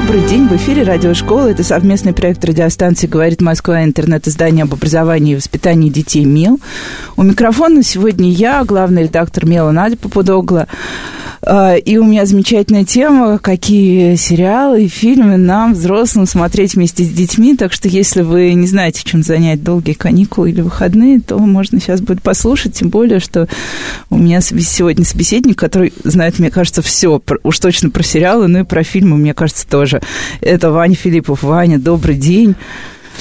Добрый день, в эфире радиошкола. Это совместный проект радиостанции «Говорит Москва» интернет-издание об образовании и воспитании детей МЕЛ. У микрофона сегодня я, главный редактор МЕЛа Надя Попудогла. А, и у меня замечательная тема, какие сериалы и фильмы нам, взрослым, смотреть вместе с детьми. Так что, если вы не знаете, чем занять долгие каникулы или выходные, то можно сейчас будет послушать. Тем более, что у меня сегодня собеседник, который знает, мне кажется, все, уж точно про сериалы, но и про фильмы, мне кажется, тоже. Это Ваня Филиппов. Ваня, добрый день.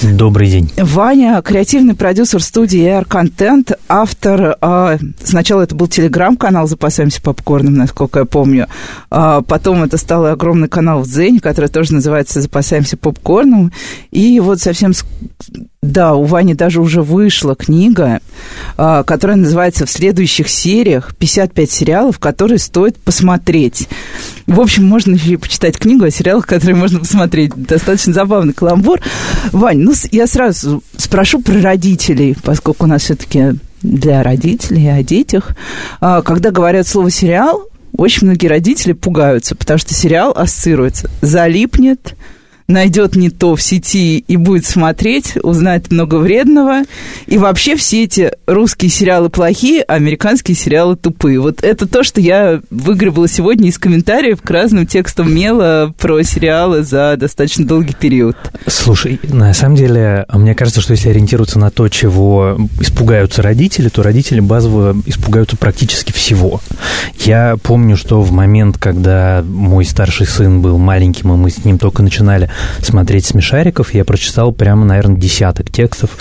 Добрый день. Ваня, креативный продюсер студии Air Content, автор, э, сначала это был телеграм-канал «Запасаемся попкорном», насколько я помню, а потом это стал огромный канал в Дзене, который тоже называется «Запасаемся попкорном», и вот совсем да, у Вани даже уже вышла книга, а, которая называется «В следующих сериях 55 сериалов, которые стоит посмотреть». В общем, можно еще и почитать книгу о сериалах, которые можно посмотреть. Достаточно забавный каламбур. Вань, ну, я сразу спрошу про родителей, поскольку у нас все-таки для родителей о детях. А, когда говорят слово «сериал», очень многие родители пугаются, потому что сериал ассоциируется «залипнет», найдет не то в сети и будет смотреть, узнает много вредного. И вообще все эти русские сериалы плохие, а американские сериалы тупые. Вот это то, что я выгребла сегодня из комментариев к разным текстам мела про сериалы за достаточно долгий период. Слушай, на самом деле, мне кажется, что если ориентироваться на то, чего испугаются родители, то родители базово испугаются практически всего. Я помню, что в момент, когда мой старший сын был маленьким, и мы с ним только начинали смотреть смешариков, я прочитал прямо, наверное, десяток текстов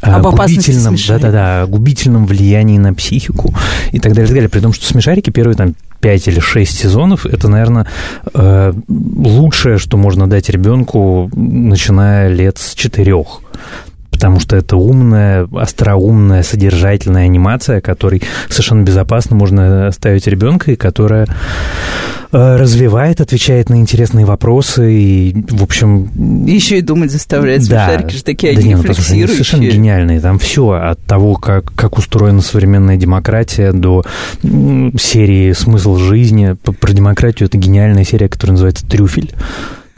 об губительном, да-да-да, губительном влиянии на психику и так далее, и так далее. При том, что смешарики первые там 5 или 6 сезонов, это, наверное, э, лучшее, что можно дать ребенку, начиная лет с четырех потому что это умная, остроумная, содержательная анимация, которой совершенно безопасно можно ставить ребенка, и которая э, развивает, отвечает на интересные вопросы и, в общем... Еще и думать заставляет. Да. Смешарики же такие, да они нет, рефлексирующие. Они совершенно гениальные. Там все от того, как, как устроена современная демократия, до серии «Смысл жизни». Про демократию это гениальная серия, которая называется «Трюфель».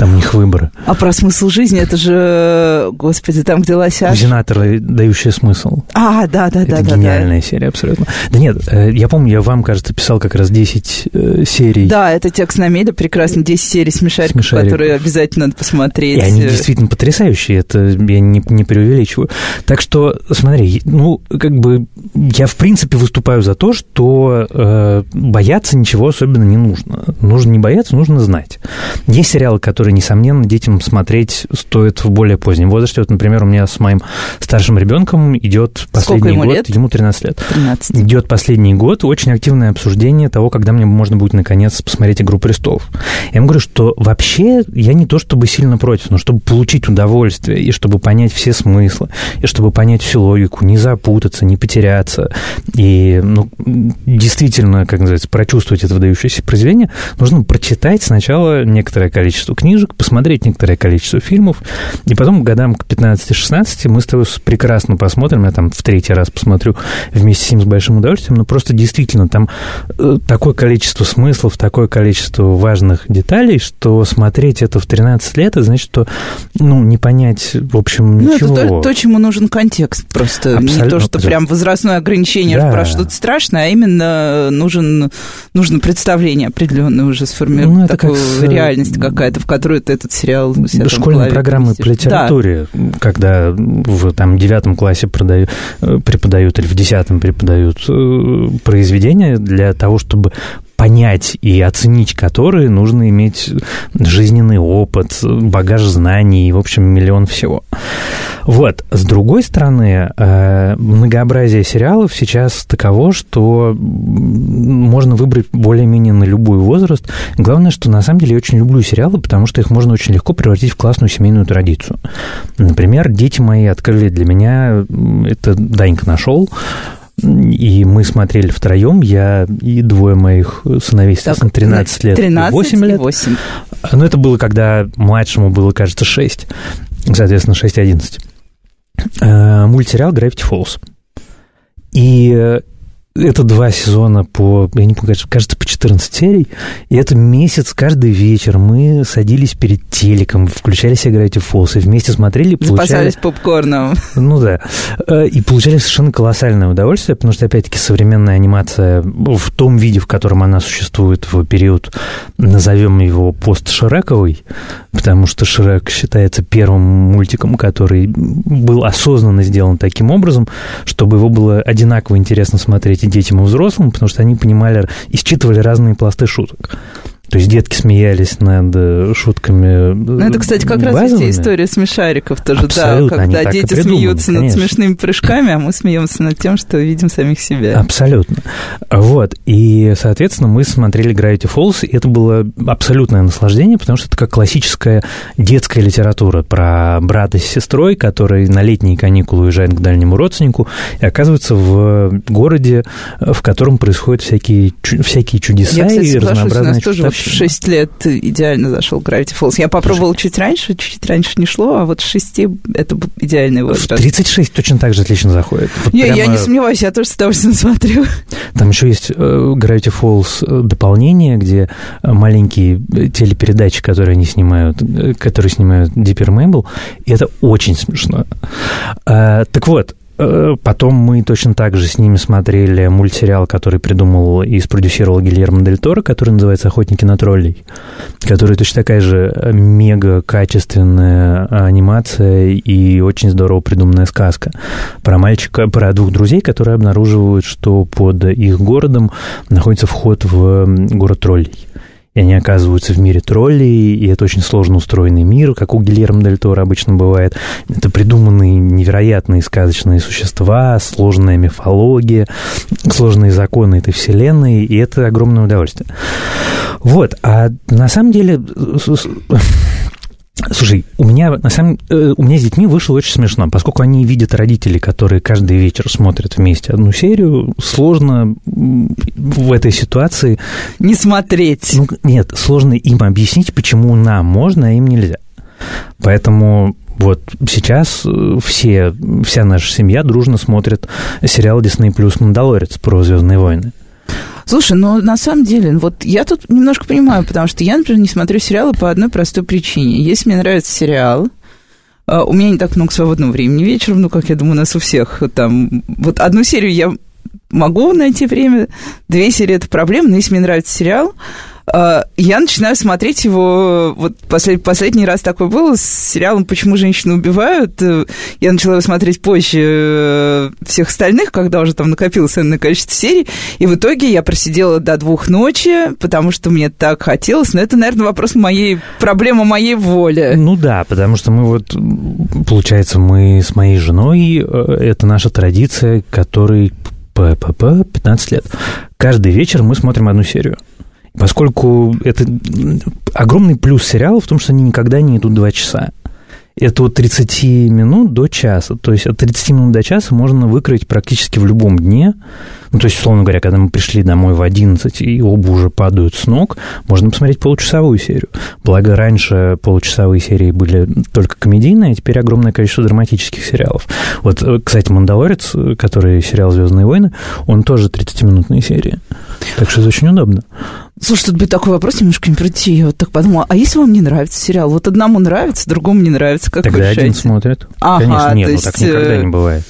Там у них выборы. А про смысл жизни, это же, господи, там, где лосяш... Зенаторы, дающие смысл. А, да, да, это да. Это гениальная да. серия, абсолютно. Да нет, э, я помню, я вам, кажется, писал как раз 10 э, серий. Да, это текст на медиа, прекрасно, 10 серий смешариков, смешариков, которые обязательно надо посмотреть. И они действительно потрясающие, это я не, не преувеличиваю. Так что, смотри, ну, как бы, я, в принципе, выступаю за то, что э, бояться ничего особенно не нужно. Нужно не бояться, нужно знать. Есть сериалы, которые которые, несомненно, детям смотреть стоит в более позднем возрасте. Вот, например, у меня с моим старшим ребенком идет последний ему год, лет? ему 13 лет. 13. Идет последний год очень активное обсуждение того, когда мне можно будет наконец посмотреть Игру престолов. Я ему говорю, что вообще я не то чтобы сильно против, но чтобы получить удовольствие и чтобы понять все смыслы, и чтобы понять всю логику, не запутаться, не потеряться, и ну, действительно, как называется, прочувствовать это выдающееся произведение, нужно прочитать сначала некоторое количество книг, книжек, посмотреть некоторое количество фильмов, и потом годам к 15-16 мы с тобой прекрасно посмотрим, я там в третий раз посмотрю вместе с ним с большим удовольствием, но просто действительно там э, такое количество смыслов, такое количество важных деталей, что смотреть это в 13 лет, это значит, что, ну, не понять, в общем, ничего. Ну, это то, то чему нужен контекст просто. Абсолютно. Не то, что прям возрастное ограничение да. про что-то страшное, а именно нужен, нужно представление определенное уже сформировать, ну, такую как реальность какая-то, в которой иллюстрирует этот сериал. Школьные программы по литературе, да. когда в там, девятом классе продаю, э, преподают или в десятом преподают э, произведения для того, чтобы понять и оценить которые, нужно иметь жизненный опыт, багаж знаний и, в общем, миллион всего. Вот. С другой стороны, э, многообразие сериалов сейчас таково, что можно выбрать более-менее на любой возраст. Главное, что на самом деле я очень люблю сериалы, потому что их можно очень легко превратить в классную семейную традицию. Например, дети мои открыли для меня, это Данька нашел, И мы смотрели втроем, я и двое моих сыновей, соответственно, 13 лет 13 и 8 лет. 8. Но это было, когда младшему было, кажется, 6. Соответственно, 6 и 11. Э, Мультсериал Gravity Falls. И э, это два сезона по, я не помню, кажется, по 14 серий. И это месяц, каждый вечер мы садились перед телеком, включали себе Gravity Falls и вместе смотрели. Получали... Запасались попкорном. Ну да. Э, и получали совершенно колоссальное удовольствие, потому что, опять-таки, современная анимация в том виде, в котором она существует в период, назовем его пост-Шрековый, потому что Шрек считается первым мультиком, который был осознанно сделан таким образом, чтобы его было одинаково интересно смотреть детям, и взрослым, потому что они понимали и считывали разные пласты шуток. То есть детки смеялись над э, шутками Ну, это, кстати, как базовыми. раз эти истории смешариков тоже, Абсолютно, да, когда дети придуманы, смеются конечно. над смешными прыжками, а мы смеемся над тем, что видим самих себя. Абсолютно. Вот. И, соответственно, мы смотрели Gravity Falls, и это было абсолютное наслаждение, потому что это как классическая детская литература про брата с сестрой, который на летние каникулы уезжает к дальнему родственнику и оказывается в городе, в котором происходят всякие, всякие чудеса Я, кстати, и разнообразные у нас тоже в 6 лет идеально зашел Gravity Falls. Я попробовал чуть раньше, чуть раньше не шло, а вот с 6 это был идеальный возраст. В 36 точно так же отлично заходит. Вот не, прямо... я не сомневаюсь, я тоже с удовольствием смотрю. Там еще есть Gravity Falls дополнение, где маленькие телепередачи, которые они снимают, которые снимают Диппер Мейбл, и это очень смешно. Так вот, Потом мы точно так же с ними смотрели мультсериал, который придумал и спродюсировал Гильермо Дель Торо, который называется «Охотники на троллей», который точно такая же мега качественная анимация и очень здорово придуманная сказка про мальчика, про двух друзей, которые обнаруживают, что под их городом находится вход в город троллей они оказываются в мире троллей, и это очень сложно устроенный мир, как у Гильермо Дель Торо обычно бывает. Это придуманные невероятные сказочные существа, сложная мифология, сложные законы этой вселенной, и это огромное удовольствие. Вот, а на самом деле Слушай, у меня на самом э, у меня с детьми вышло очень смешно, поскольку они видят родителей, которые каждый вечер смотрят вместе одну серию, сложно в этой ситуации не смотреть. Ну, нет, сложно им объяснить, почему нам можно, а им нельзя. Поэтому вот сейчас э, все, вся наша семья дружно смотрит сериал Disney Plus «Мандалорец» про «Звездные войны». Слушай, ну на самом деле, вот я тут немножко понимаю, потому что я, например, не смотрю сериалы по одной простой причине. Если мне нравится сериал, у меня не так много свободного времени вечером, ну, как я думаю, у нас у всех там. Вот одну серию я могу найти время, две серии это проблема, но если мне нравится сериал, я начинаю смотреть его, вот послед, последний раз такой был с сериалом «Почему женщины убивают». Я начала его смотреть позже э, всех остальных, когда уже там накопилось энное количество серий, и в итоге я просидела до двух ночи, потому что мне так хотелось, но это, наверное, вопрос моей, проблема моей воли. Ну да, потому что мы вот, получается, мы с моей женой, э, это наша традиция, которой 15 лет. Каждый вечер мы смотрим одну серию. Поскольку это огромный плюс сериала в том, что они никогда не идут два часа. Это от 30 минут до часа. То есть от 30 минут до часа можно выкроить практически в любом дне. Ну, то есть, условно говоря, когда мы пришли домой в 11 и оба уже падают с ног, можно посмотреть получасовую серию. Благо, раньше получасовые серии были только комедийные, а теперь огромное количество драматических сериалов. Вот, кстати, «Мандалорец», который сериал «Звездные войны», он тоже 30-минутные серии. Так что это очень удобно. Слушай, тут будет такой вопрос немножко не прийти. Я вот так подумала, а если вам не нравится сериал? Вот одному нравится, другому не нравится. Как Тогда вы один смотрит. Ага, Конечно, нет, ну есть, так никогда э, не бывает.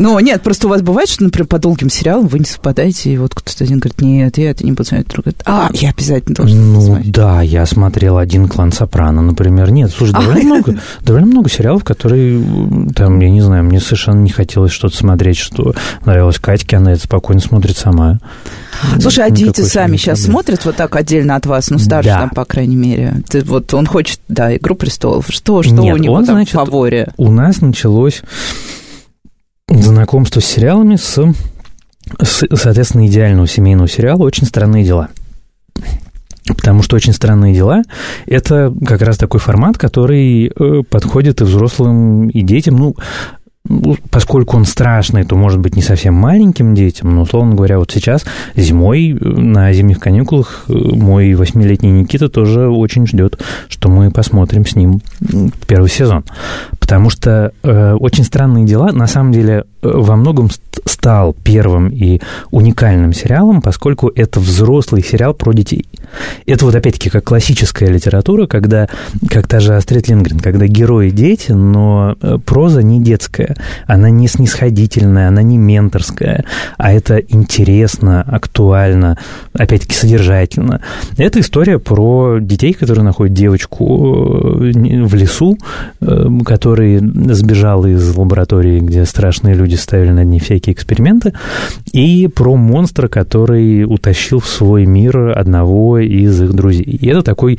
Ну, нет, просто у вас бывает, что, например, по долгим сериалам вы не совпадаете, и вот кто-то один говорит, нет, я это не буду смотреть, другой говорит, а, я обязательно должен Ну, смотреть. да, я смотрел один клан Сопрано, например. Нет, слушай, А, довольно много, довольно много сериалов, которые, там, я не знаю, мне совершенно не хотелось что-то смотреть, что нравилось Катьке, она это спокойно смотрит сама. Слушай, а дети сами сейчас смотрят вот так отдельно от вас, ну, старше Да. там, по крайней мере. Ты, вот он хочет, да, «Игру престолов». Что, что Нет, у него он, там значит, в фаворе? У нас началось знакомство с сериалами с, с, соответственно, идеального семейного сериала «Очень странные дела». Потому что «Очень странные дела» — это как раз такой формат, который э, подходит и взрослым, и детям. Ну, поскольку он страшный, то может быть не совсем маленьким детям, но, условно говоря, вот сейчас зимой на зимних каникулах мой восьмилетний Никита тоже очень ждет, что мы посмотрим с ним первый сезон. Потому что э, очень странные дела, на самом деле, во многом стал первым и уникальным сериалом, поскольку это взрослый сериал про детей. Это вот опять-таки как классическая литература, когда, как та же Астрид Лингрен, когда герои дети, но э, проза не детская, она не снисходительная, она не менторская, а это интересно, актуально, опять-таки содержательно. Это история про детей, которые находят девочку э, в лесу, э, который сбежал из лаборатории, где страшные люди ставили над ней всякие эксперименты, и про монстра, который утащил в свой мир одного из их друзей. И это такой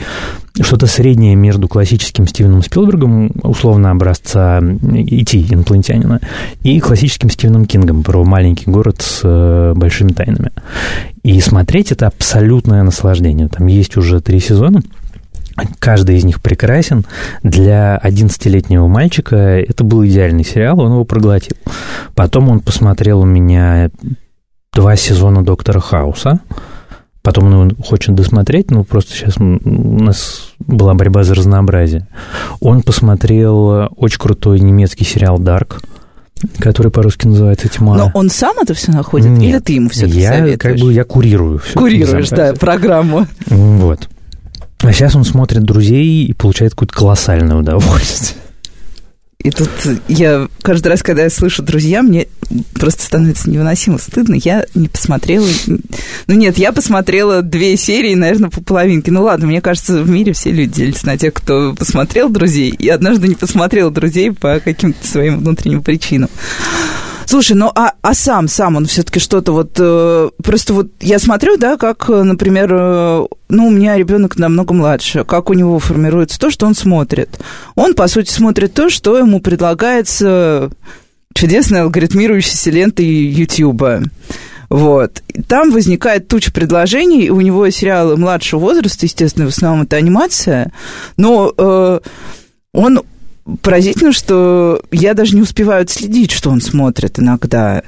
что-то среднее между классическим Стивеном Спилбергом, условно образца «Идти» инопланетянина, и классическим Стивеном Кингом про маленький город с э, большими тайнами. И смотреть это абсолютное наслаждение. Там есть уже три сезона. Каждый из них прекрасен. Для 11-летнего мальчика это был идеальный сериал, он его проглотил. Потом он посмотрел у меня два сезона «Доктора Хауса», Потом он его хочет досмотреть, ну, просто сейчас у нас была борьба за разнообразие. Он посмотрел очень крутой немецкий сериал «Дарк», который по-русски называется «Тьма». Но он сам это все находит? Нет, или ты ему все это я, советуешь? как бы, я курирую все Курируешь, да, программу. Вот. А сейчас он смотрит «Друзей» и получает какое-то колоссальное удовольствие. И тут я каждый раз, когда я слышу «Друзья», мне просто становится невыносимо стыдно. Я не посмотрела... Ну нет, я посмотрела две серии, наверное, по половинке. Ну ладно, мне кажется, в мире все люди делятся на тех, кто посмотрел «Друзей», и однажды не посмотрел «Друзей» по каким-то своим внутренним причинам. Слушай, ну а, а сам, сам он все-таки что-то вот... Э, просто вот я смотрю, да, как, например, э, ну, у меня ребенок намного младше, как у него формируется то, что он смотрит. Он, по сути, смотрит то, что ему предлагается чудесной алгоритмирующейся лентой Ютьюба. Вот. Там возникает туча предложений. У него сериалы младшего возраста, естественно, в основном это анимация. Но э, он поразительно, что я даже не успеваю следить, что он смотрит иногда.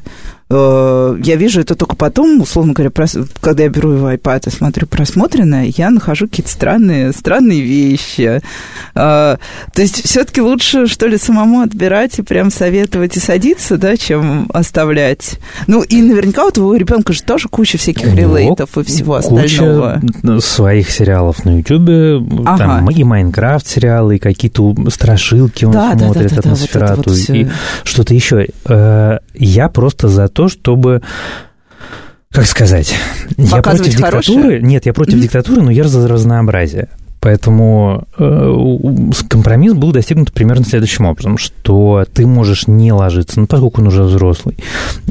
Э, я вижу это только потом, условно говоря, когда я беру его iPad и смотрю просмотренное, я нахожу какие-то странные, странные вещи. Э, то есть все-таки лучше, что ли, самому отбирать и прям советовать и садиться, да, чем оставлять. Ну, и наверняка у твоего ребенка же тоже куча всяких релейтов и всего остального. Куча своих сериалов на Ютубе, ага. там и Майнкрафт сериалы, и какие-то страшилки он да, смотрит, да, да, да, атмосферату, вот вот и что-то еще. Э, я просто за то, чтобы как сказать, я против диктатуры. Хорошее. Нет, я против mm-hmm. диктатуры, но я за разнообразие. Поэтому э, компромисс был достигнут примерно следующим образом, что ты можешь не ложиться, ну, поскольку он уже взрослый,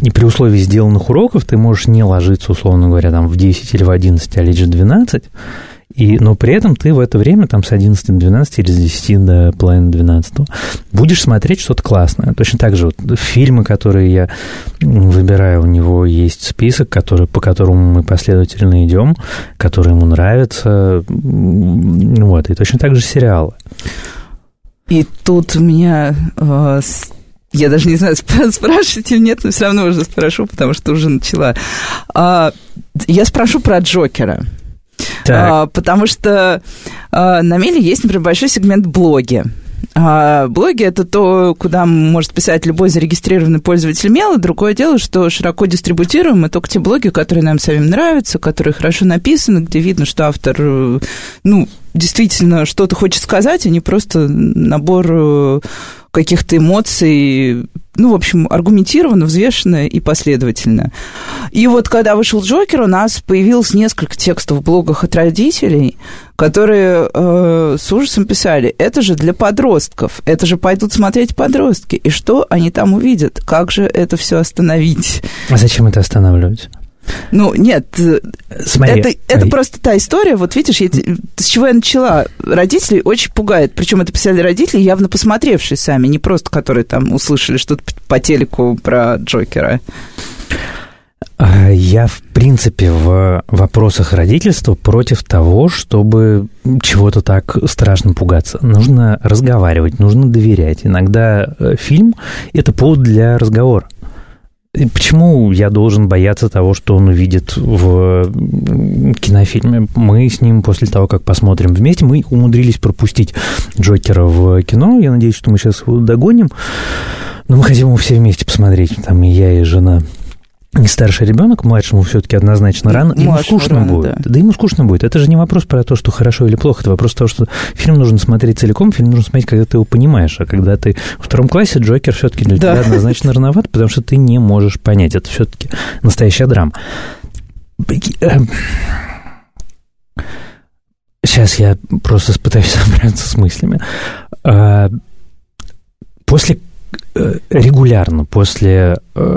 и при условии сделанных уроков ты можешь не ложиться, условно говоря, там в 10 или в 11, а лечь в 12, и, но при этом ты в это время, там, с 11 до 12 или с 10 до половины 12 будешь смотреть что-то классное. Точно так же вот фильмы, которые я выбираю, у него есть список, который, по которому мы последовательно идем, которые ему нравятся. Вот, и точно так же сериалы. И тут меня э, я даже не знаю, спрашивать или нет, но все равно уже спрошу, потому что уже начала. А, я спрошу про Джокера. А, потому что а, на Меле есть, например, большой сегмент блоги. А блоги это то, куда может писать любой зарегистрированный пользователь мела. Другое дело, что широко дистрибутируем только те блоги, которые нам самим нравятся, которые хорошо написаны, где видно, что автор, ну, действительно что-то хочет сказать, а не просто набор э, каких-то эмоций, ну, в общем, аргументированно, взвешенно и последовательно. И вот когда вышел Джокер, у нас появилось несколько текстов в блогах от родителей, которые э, с ужасом писали, это же для подростков, это же пойдут смотреть подростки, и что они там увидят, как же это все остановить? А зачем это останавливать? Ну, нет, э, Смотри, это, это просто та история, вот видишь, я, с чего я начала. Родители очень пугают, причем это писали родители, явно посмотревшие сами, не просто которые там услышали что-то по телеку про Джокера. А, я, в принципе, в вопросах родительства против того, чтобы чего-то так страшно пугаться. Нужно разговаривать, нужно доверять. Иногда э, фильм – это повод для разговора. Почему я должен бояться того, что он увидит в кинофильме? Мы с ним после того, как посмотрим вместе, мы умудрились пропустить Джокера в кино. Я надеюсь, что мы сейчас его догоним. Но мы хотим его все вместе посмотреть. Там и я, и жена не старший ребенок, младшему все-таки однозначно рано, ему скучно рано, будет. Да. да ему скучно будет. Это же не вопрос про то, что хорошо или плохо, это вопрос того, что фильм нужно смотреть целиком, фильм нужно смотреть, когда ты его понимаешь, а когда ты в втором классе, Джокер все-таки для да. тебя однозначно рановат, потому что ты не можешь понять. Это все-таки настоящая драма. Сейчас я просто пытаюсь собраться с мыслями. А, после э, регулярно после э,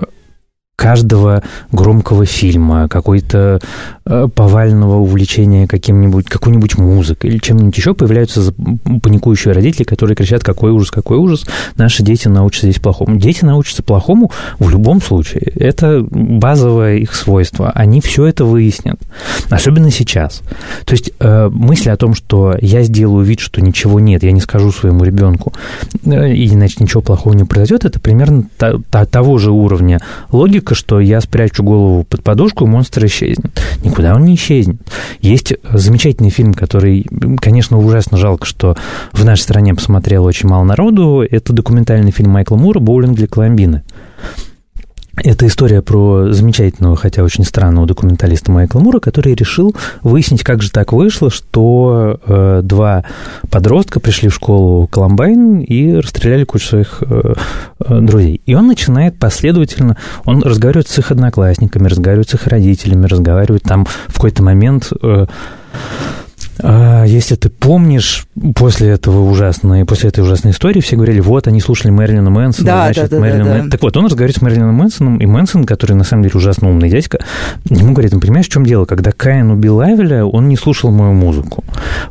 каждого громкого фильма, какой-то э, повального увлечения каким-нибудь, какой-нибудь музыкой или чем-нибудь еще, появляются паникующие родители, которые кричат, какой ужас, какой ужас, наши дети научатся здесь плохому. Дети научатся плохому в любом случае. Это базовое их свойство. Они все это выяснят. Особенно сейчас. То есть э, мысль о том, что я сделаю вид, что ничего нет, я не скажу своему ребенку, э, и иначе ничего плохого не произойдет, это примерно того же уровня логики, логика, что я спрячу голову под подушку, монстр исчезнет. Никуда он не исчезнет. Есть замечательный фильм, который, конечно, ужасно жалко, что в нашей стране посмотрел очень мало народу. Это документальный фильм Майкла Мура «Боулинг для Коломбины». Это история про замечательного, хотя очень странного документалиста Майкла Мура, который решил выяснить, как же так вышло, что э, два подростка пришли в школу Колумбайн и расстреляли кучу своих э, э, друзей. И он начинает последовательно, он разговаривает с их одноклассниками, разговаривает с их родителями, разговаривает там в какой-то момент... Э, если ты помнишь, после этого ужасной, после этой ужасной истории все говорили, вот, они слушали Мэрилина Мэнсона, да, значит, да, да, Мэрилин да, да. Так вот, он разговаривает с Мэрилином Мэнсоном, и Мэнсон, который, на самом деле, ужасно умный дядька, ему говорит, ну, понимаешь, в чем дело? Когда Каин убил Авеля, он не слушал мою музыку.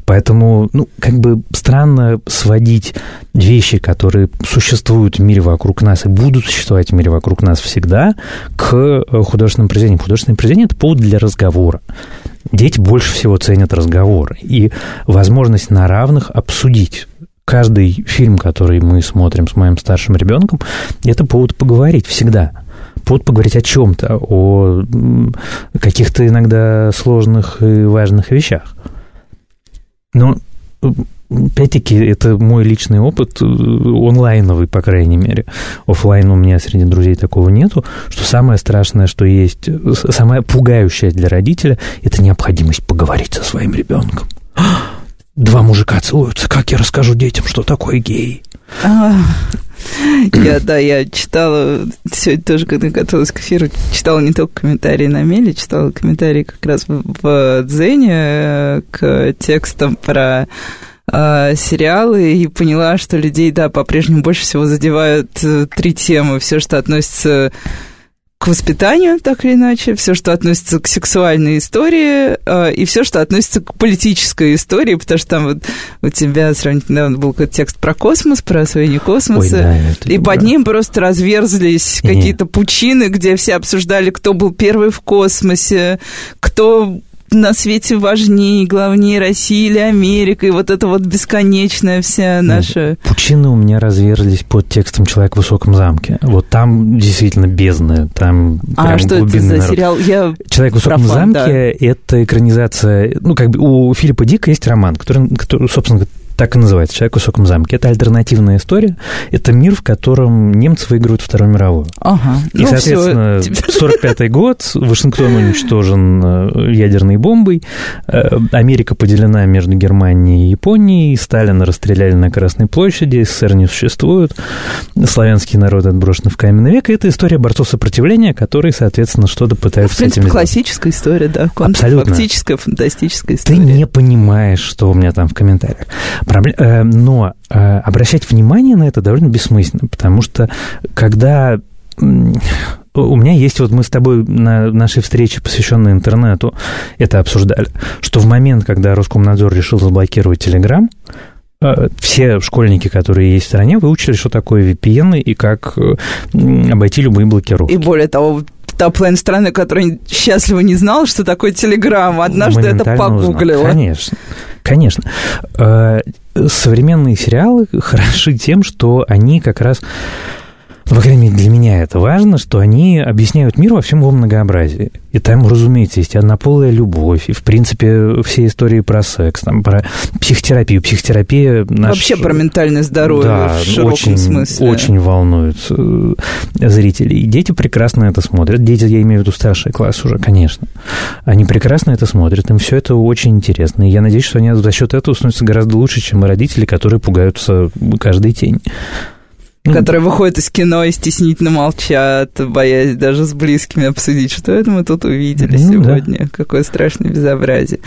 Поэтому, ну, как бы странно сводить вещи, которые существуют в мире вокруг нас и будут существовать в мире вокруг нас всегда, к э, художественным произведениям. Художественное произведение – это повод для разговора. Дети больше всего ценят разговор и возможность на равных обсудить каждый фильм, который мы смотрим с моим старшим ребенком, это повод поговорить всегда. Повод поговорить о чем-то, о каких-то иногда сложных и важных вещах. Но Опять-таки, это мой личный опыт, э, онлайновый, по крайней мере. Оффлайн у меня среди друзей такого нету, что самое страшное, что есть, самое пугающее для родителя, это необходимость поговорить со своим ребенком. Два мужика целуются, как я расскажу детям, что такое гей? А, я, да, я читала, сегодня тоже, когда готовилась к эфиру, читала не только комментарии на Меле, читала комментарии как раз в, в Дзене э, к текстам про э, сериалы и поняла, что людей, да, по-прежнему больше всего задевают э, три темы. Все, что относится к воспитанию, так или иначе, все, что относится к сексуальной истории, э, и все, что относится к политической истории, потому что там вот у тебя сравнительно недавно был какой-то текст про космос, про освоение космоса, Ой, да, и под ним просто разверзлись какие-то пучины, где все обсуждали, кто был первый в космосе, кто на свете важнее, главнее России или Америка, и вот это вот бесконечная вся наша... Пучины у меня разверзлись под текстом «Человек в высоком замке». Вот там действительно бездна, там А что это за народ. сериал? Я «Человек в высоком профан, замке» да. — это экранизация... Ну, как бы у Филиппа Дика есть роман, который, который собственно, так и называется «Человек в высоком замке». Это альтернативная история. Это мир, в котором немцы выигрывают Вторую мировую. Ага. И, ну, соответственно, 45-й год, Вашингтон уничтожен э, ядерной бомбой, э, Америка поделена между Германией и Японией, Сталина расстреляли на Красной площади, СССР не существует, славянские народы отброшены в каменный век. И это история борцов сопротивления, которые, соответственно, что-то пытаются в принципе, с этим классическая история, да. Абсолютно. Фактическая, фантастическая история. Ты не понимаешь, что у меня там в комментариях. Э, но э, обращать внимание на это довольно бессмысленно, потому что когда у меня есть, вот мы с тобой на нашей встрече, посвященной интернету, это обсуждали, что в момент, когда Роскомнадзор решил заблокировать Телеграм, э, все школьники, которые есть в стране, выучили, что такое VPN и как обойти любые блокировки. И более того, та половина страны, которая счастливо не знала, что такое Телеграм, однажды это погуглила. Узнал. Конечно, конечно. Э, современные сериалы хороши тем, что они как раз по крайней мере, для меня это важно, что они объясняют мир во всем его многообразии. И там, разумеется, есть однополая любовь, и, в принципе, все истории про секс, там, про психотерапию. Психотерапия... Наш... Вообще про ментальное здоровье да, в широком очень, смысле. очень волнует э, зрителей. И дети прекрасно это смотрят. Дети, я имею в виду старший класс уже, конечно. Они прекрасно это смотрят, им все это очень интересно. И я надеюсь, что они за счет этого становятся гораздо лучше, чем родители, которые пугаются каждый день. Ну, которые выходят из кино и стеснительно молчат, боясь даже с близкими обсудить, что это мы тут увидели ну, сегодня. Да. Какое страшное безобразие.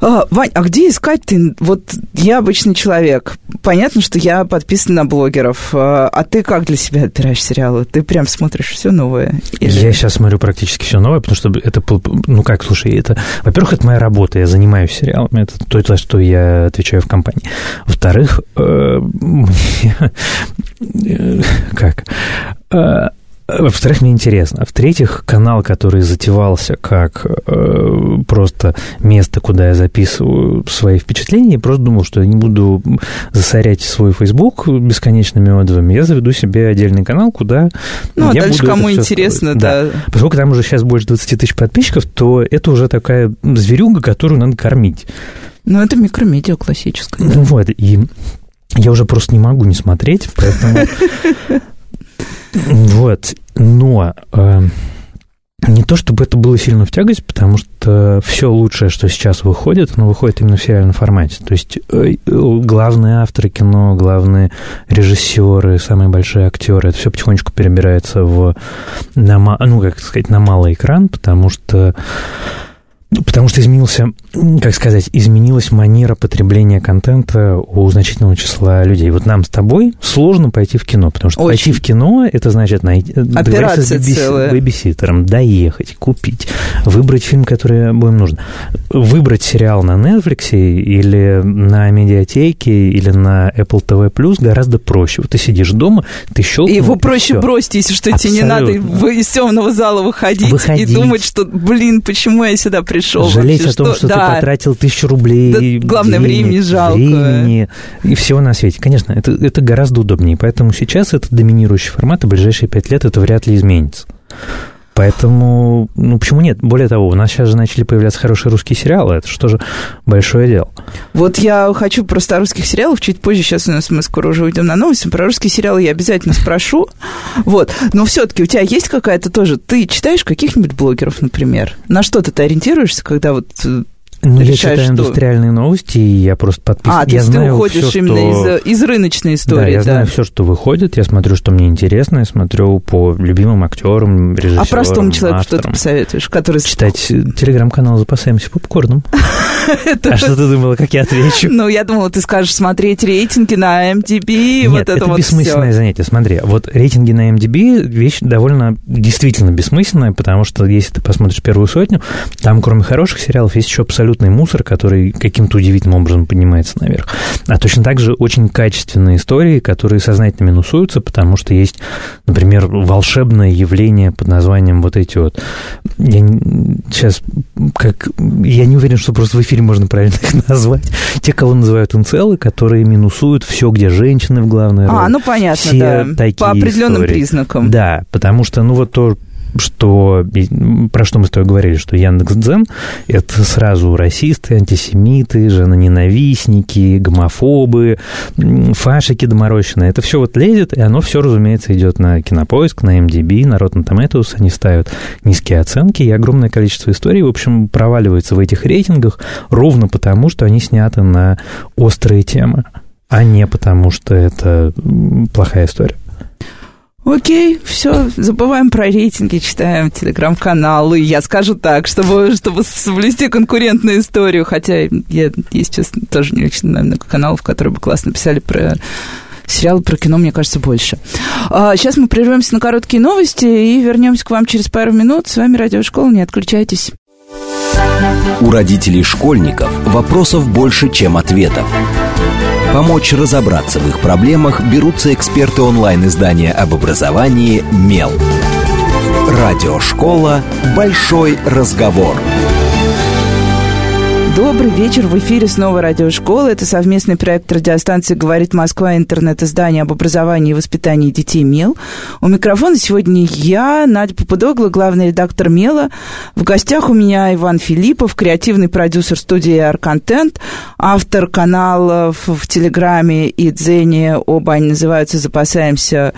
А, Вань, а где искать ты? Вот я обычный человек. Понятно, что я подписан на блогеров. А, а ты как для себя отбираешь сериалы? Ты прям смотришь все новое? Или... Я сейчас смотрю практически все новое, потому что это, ну как, слушай, это, во-первых, это моя работа, я занимаюсь сериалами, это то, за что я отвечаю в компании. Во-вторых, э, как? Во-вторых, мне интересно. В-третьих, канал, который затевался как э, просто место, куда я записываю свои впечатления, я просто думал, что я не буду засорять свой Facebook бесконечными отзывами. Я заведу себе отдельный канал, куда ну, а я дальше буду кому интересно, да. да. Поскольку там уже сейчас больше 20 тысяч подписчиков, то это уже такая зверюга, которую надо кормить. Ну, это микромедиа классическое. Да. Вот, и я уже просто не могу не смотреть, поэтому... Вот, но э, не то, чтобы это было сильно в тягость, потому что все лучшее, что сейчас выходит, оно выходит именно в сериальном формате. То есть э, главные авторы кино, главные режиссеры, самые большие актеры, это все потихонечку перебирается в, на, ну, как сказать, на малый экран, потому что потому что изменился, как сказать, изменилась манера потребления контента у значительного числа людей. Вот нам с тобой сложно пойти в кино, потому что Очень. пойти в кино это значит найти, договориться с бэбис, бэбиситером, доехать, купить, выбрать фильм, который будем нужен. Выбрать сериал на Netflix или на медиатеке или на Apple TV Plus гораздо проще. Вот ты сидишь дома, ты щелкнул. Его проще все. бросить, если что Абсолютно. тебе не надо из темного зала выходить, выходить и думать, что, блин, почему я сюда пришел пришел. Жалеть вообще, о том, что, что да. ты потратил тысячу рублей. Да, главное, денег, времени жалко. Времени и всего на свете. Конечно, это, это гораздо удобнее. Поэтому сейчас это доминирующий формат, и в ближайшие пять лет это вряд ли изменится. Поэтому, ну, почему нет? Более того, у нас сейчас же начали появляться хорошие русские сериалы. Это что же большое дело. Вот я хочу просто о русских сериалах чуть позже. Сейчас у нас мы скоро уже уйдем на новости. Про русские сериалы я обязательно спрошу. Вот. Но все-таки у тебя есть какая-то тоже... Ты читаешь каких-нибудь блогеров, например? На что ты ориентируешься, когда вот э, ну, я читаю что... индустриальные новости, и я просто подписан. А, то я есть знаю ты уходишь все, именно что... из, из рыночной истории, да? я да? знаю все, что выходит, я смотрю, что мне интересно, я смотрю по любимым актерам, режиссерам, А простому человеку авторам. что ты посоветуешь? Который... Читать телеграм-канал «Запасаемся попкорном». А что ты думала, как я отвечу? Ну, я думала, ты скажешь смотреть рейтинги на MDB, вот это вот бессмысленное занятие. Смотри, вот рейтинги на MDB вещь довольно действительно бессмысленная, потому что если ты посмотришь первую сотню, там кроме хороших сериалов есть еще абсолютный мусор, который каким-то удивительным образом поднимается наверх. А точно так же очень качественные истории, которые сознательно минусуются, потому что есть, например, волшебное явление под названием вот эти вот... Я сейчас как... Я не уверен, что просто в эфире можно правильно их назвать. Те, кого называют инцелы, которые минусуют все, где женщины в главной а, роли. А, ну понятно, все да. Такие По определенным истории. признакам. Да, потому что, ну вот то, что, про что мы с тобой говорили, что Яндекс.Дзен – это сразу расисты, антисемиты, женоненавистники, гомофобы, фашики доморощенные. Это все вот лезет, и оно все, разумеется, идет на Кинопоиск, на MDB, на Rotten Tomatoes. Они ставят низкие оценки, и огромное количество историй, в общем, проваливается в этих рейтингах ровно потому, что они сняты на острые темы, а не потому, что это плохая история. Окей, все, забываем про рейтинги, читаем телеграм-каналы. Я скажу так, чтобы, чтобы соблюсти конкурентную историю, хотя я, если честно, тоже не очень знаю много каналов, которые бы классно писали про сериалы про кино, мне кажется, больше. А, сейчас мы прервемся на короткие новости и вернемся к вам через пару минут. С вами Радиошкола, не отключайтесь. У родителей школьников вопросов больше, чем ответов. Помочь разобраться в их проблемах берутся эксперты онлайн-издания об образовании «Мел». Радиошкола «Большой разговор». Добрый вечер. В эфире снова радиошкола. Это совместный проект радиостанции «Говорит Москва» интернет-издание об образовании и воспитании детей МЕЛ. У микрофона сегодня я, Надя Попудогла, главный редактор МЕЛа. В гостях у меня Иван Филиппов, креативный продюсер студии «Арконтент», автор каналов в Телеграме и Дзене. Оба они называются «Запасаемся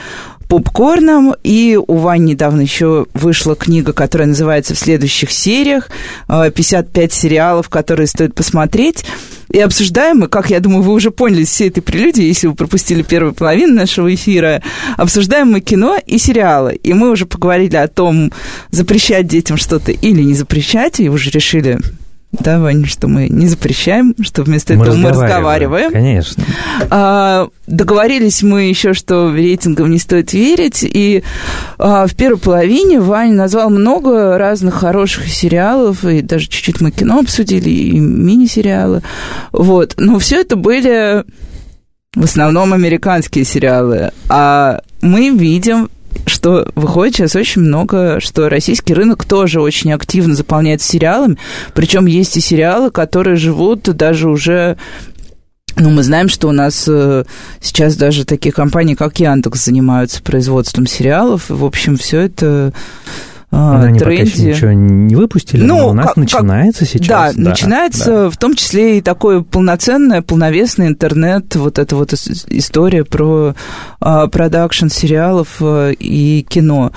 попкорном. И у Вани недавно еще вышла книга, которая называется «В следующих сериях». 55 э, сериалов, которые стоит посмотреть. И обсуждаем мы, как я думаю, вы уже поняли из всей этой прелюдии, если вы пропустили первую половину нашего эфира, обсуждаем мы кино и сериалы. И мы уже поговорили о том, запрещать детям что-то или не запрещать, и уже решили да, Ваня, что мы не запрещаем, что вместо мы этого мы разговариваем. Конечно. А, договорились мы еще, что рейтингам не стоит верить, и а, в первой половине Ваня назвал много разных хороших сериалов, и даже чуть-чуть мы кино обсудили, и мини-сериалы. Вот. Но все это были в основном американские сериалы, а мы видим что выходит сейчас очень много, что российский рынок тоже очень активно заполняется сериалами, причем есть и сериалы, которые живут даже уже ну, мы знаем, что у нас э, сейчас даже такие компании, как Яндекс, занимаются производством сериалов. В общем, все это они тренде. пока еще ничего не выпустили, ну, но у нас как, начинается как, сейчас. Да, да начинается да. в том числе и такое полноценное, полновесный интернет, вот эта вот история про а, продакшн сериалов а, и кино.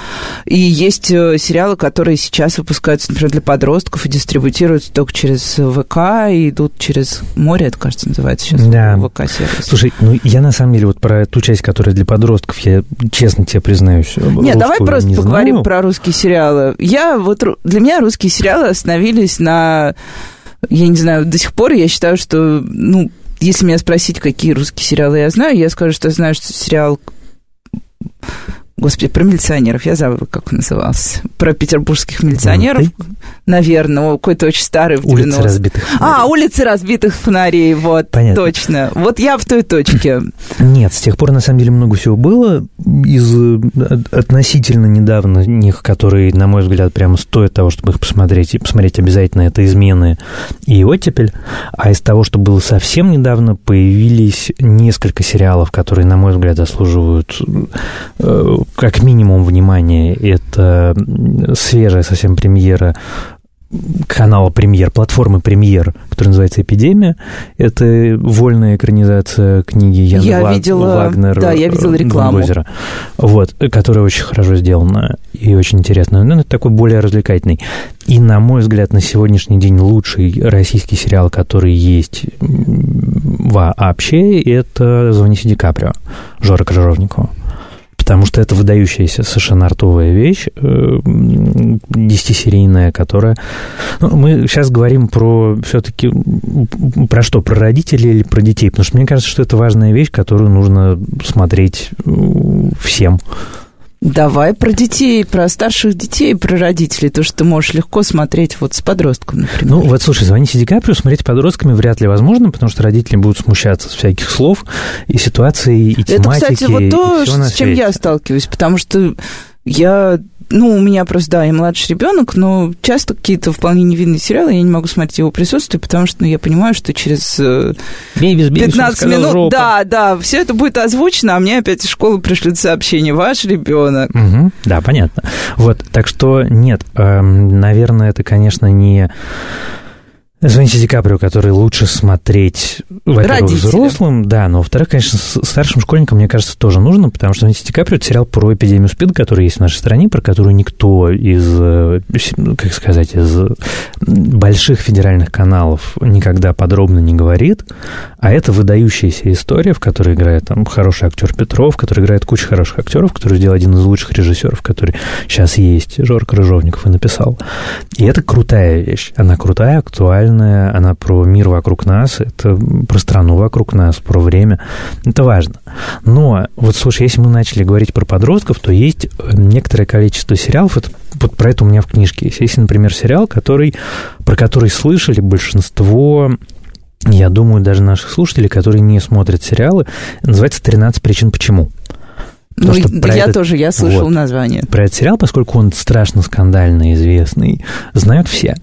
И есть э, сериалы, которые сейчас выпускаются, например, для подростков и дистрибутируются только через ВК и идут через море, это, кажется, называется сейчас да. ВК-сервис. Слушай, ну я на самом деле вот про ту часть, которая для подростков, я честно тебе признаюсь. Нет, давай просто не поговорим знаю. про русский сериал сериалы. Я вот для меня русские сериалы остановились на, я не знаю, до сих пор я считаю, что, ну, если меня спросить, какие русские сериалы я знаю, я скажу, что знаю, что сериал Господи, про милиционеров, я забыла, как он назывался. Про петербургских милиционеров, ну, наверное, какой-то очень старый в Улицы разбитых фонарей. А, улицы разбитых фонарей, вот, Понятно. точно. Вот я в той точке. Нет, с тех пор, на самом деле, много всего было из э, относительно недавно них, которые, на мой взгляд, прямо стоят того, чтобы их посмотреть, и посмотреть обязательно, это «Измены» и «Оттепель». А из того, что было совсем недавно, появились несколько сериалов, которые, на мой взгляд, заслуживают э, как минимум внимание, это свежая совсем премьера канала «Премьер», платформы «Премьер», которая называется «Эпидемия». Это вольная экранизация книги Яна я Ваг... видела, Вагнер да, я видела рекламу. Гунгозера, вот, которая очень хорошо сделана и очень интересная. Но это такой более развлекательный. И, на мой взгляд, на сегодняшний день лучший российский сериал, который есть вообще, это «Звоните Ди Каприо» Жора Крыжовникова потому что это выдающаяся совершенно артовая вещь, э, десятисерийная, которая... Ну, мы сейчас говорим про все-таки... Про что? Про родителей или про детей? Потому что мне кажется, что это важная вещь, которую нужно смотреть э, всем. Давай про детей, про старших детей, про родителей, то, что ты можешь легко смотреть вот с подростком, например. Ну, вот, слушай, звоните Ди Каприо, смотреть подростками вряд ли возможно, потому что родители будут смущаться с всяких слов и ситуаций, и тематики. Это, кстати, вот то, с чем я сталкиваюсь, потому что я ну, у меня просто, да, я младший ребенок, но часто какие-то вполне невинные сериалы, я не могу смотреть его присутствие, потому что ну, я понимаю, что через бейбис, бейбис, 15 минут, жопа. да, да, все это будет озвучено, а мне опять из школы пришлют сообщение, ваш ребенок. Угу, да, понятно. Вот, так что нет, э, наверное, это, конечно, не Звоните Ди Каприо, который лучше смотреть, во-первых, взрослым, да, но, во-вторых, конечно, старшим школьникам, мне кажется, тоже нужно, потому что Звоните Ди Каприо это сериал про эпидемию СПИД, который есть в нашей стране, про которую никто из, э, как сказать, из больших федеральных каналов никогда подробно не говорит, а это выдающаяся история, в которой играет там хороший актер Петров, который играет куча хороших актеров, который сделал один из лучших режиссеров, который сейчас есть, Жор Крыжовников и написал. И это крутая вещь, она крутая, актуальная, глобальная, она про мир вокруг нас, это про страну вокруг нас, про время. Это важно. Но вот, слушай, если мы начали говорить про подростков, то есть некоторое количество сериалов, это, вот про это у меня в книжке есть. Есть, например, сериал, который, про который слышали большинство я думаю, даже наших слушателей, которые не смотрят сериалы, называется «13 причин почему». Ну, я этот, тоже, я слышал вот, название. Про этот сериал, поскольку он страшно скандально известный, знают все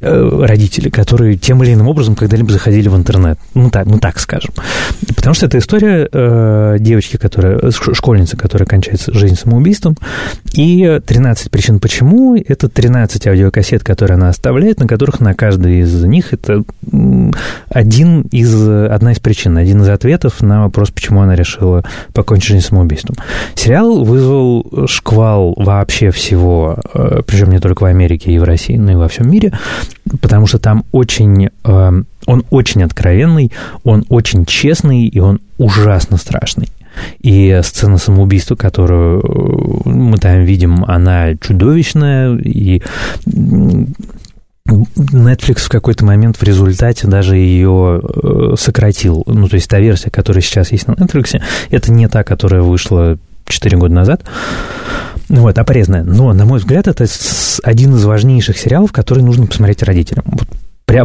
э, родители, которые тем или иным образом когда-либо заходили в интернет. Ну, так, ну, так скажем. Потому что это история э, девочки, которая, школьницы, которая кончает жизнь самоубийством, и 13 причин почему, это 13 аудиокассет, которые она оставляет, на которых на каждой из них это один из, одна из причин, один из ответов на вопрос, почему она решила покончить жизнь самоубийством. Сериал вызвал шквал вообще всего, э, причем не только в Америке и в России, но и во всем мире, потому что там очень... Э, он очень откровенный, он очень честный, и он ужасно страшный. И сцена самоубийства, которую э, мы там видим, она чудовищная, и Netflix в какой-то момент в результате даже ее э, сократил. Ну, то есть та версия, которая сейчас есть на Netflix, это не та, которая вышла 4 года назад. Вот, а полезная. Но, на мой взгляд, это один из важнейших сериалов, который нужно посмотреть родителям. Вот,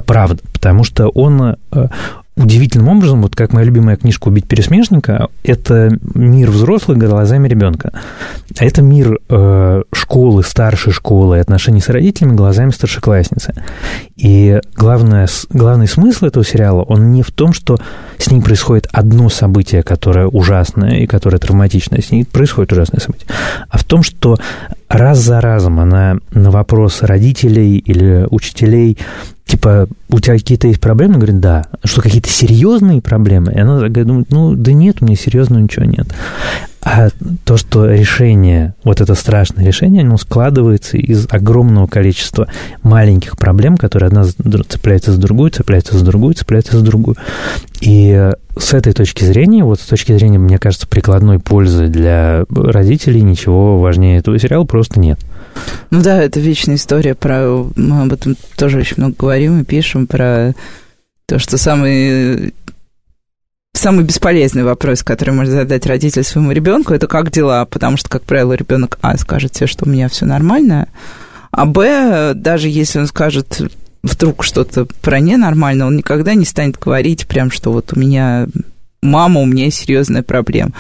правда. Потому что он э, удивительным образом, вот как моя любимая книжка «Убить пересмешника», это мир взрослых глазами ребенка. А это мир э, школы, старшей школы, отношений с родителями глазами старшеклассницы. И главное, главный смысл этого сериала, он не в том, что с ней происходит одно событие, которое ужасное и которое травматичное, с ней происходит ужасное событие, а в том, что раз за разом она на вопрос родителей или учителей типа, у тебя какие-то есть проблемы? Говорит, да. Что, какие-то серьезные проблемы? И она думает, ну, да нет, у меня серьезного ничего нет. А то, что решение, вот это страшное решение, оно складывается из огромного количества маленьких проблем, которые одна цепляется за другую, цепляется за другую, цепляется за другую. И с этой точки зрения, вот с точки зрения, мне кажется, прикладной пользы для родителей, ничего важнее этого сериала просто нет. Ну да, это вечная история про... Мы об этом тоже очень много говорим и пишем, про то, что самый самый бесполезный вопрос, который может задать родитель своему ребенку, это как дела, потому что, как правило, ребенок А скажет тебе, что у меня все нормально, а Б, даже если он скажет вдруг что-то про ненормально, он никогда не станет говорить прям, что вот у меня мама, у меня серьезная проблема.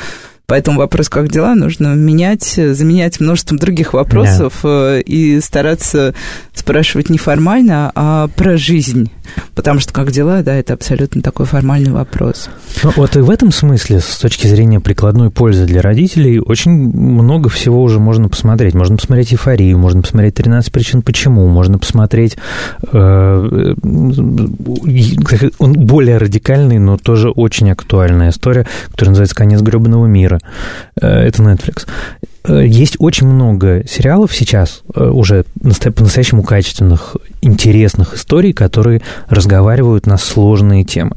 Поэтому вопрос, как дела, нужно менять, заменять множеством других вопросов yeah. Э, и стараться спрашивать не формально, а про жизнь. Потому что как дела, да, это абсолютно такой формальный вопрос. Ну, вот и в этом смысле, с точки зрения прикладной пользы для родителей, очень много всего уже можно посмотреть. Можно посмотреть «Эйфорию», можно посмотреть «13 причин почему», можно посмотреть... Э, он более радикальный, но тоже очень актуальная история, которая называется «Конец гребаного мира». Э, это Netflix. Э, есть очень много сериалов сейчас, э, уже по-настоящему качественных, интересных историй, которые разговаривают на сложные темы.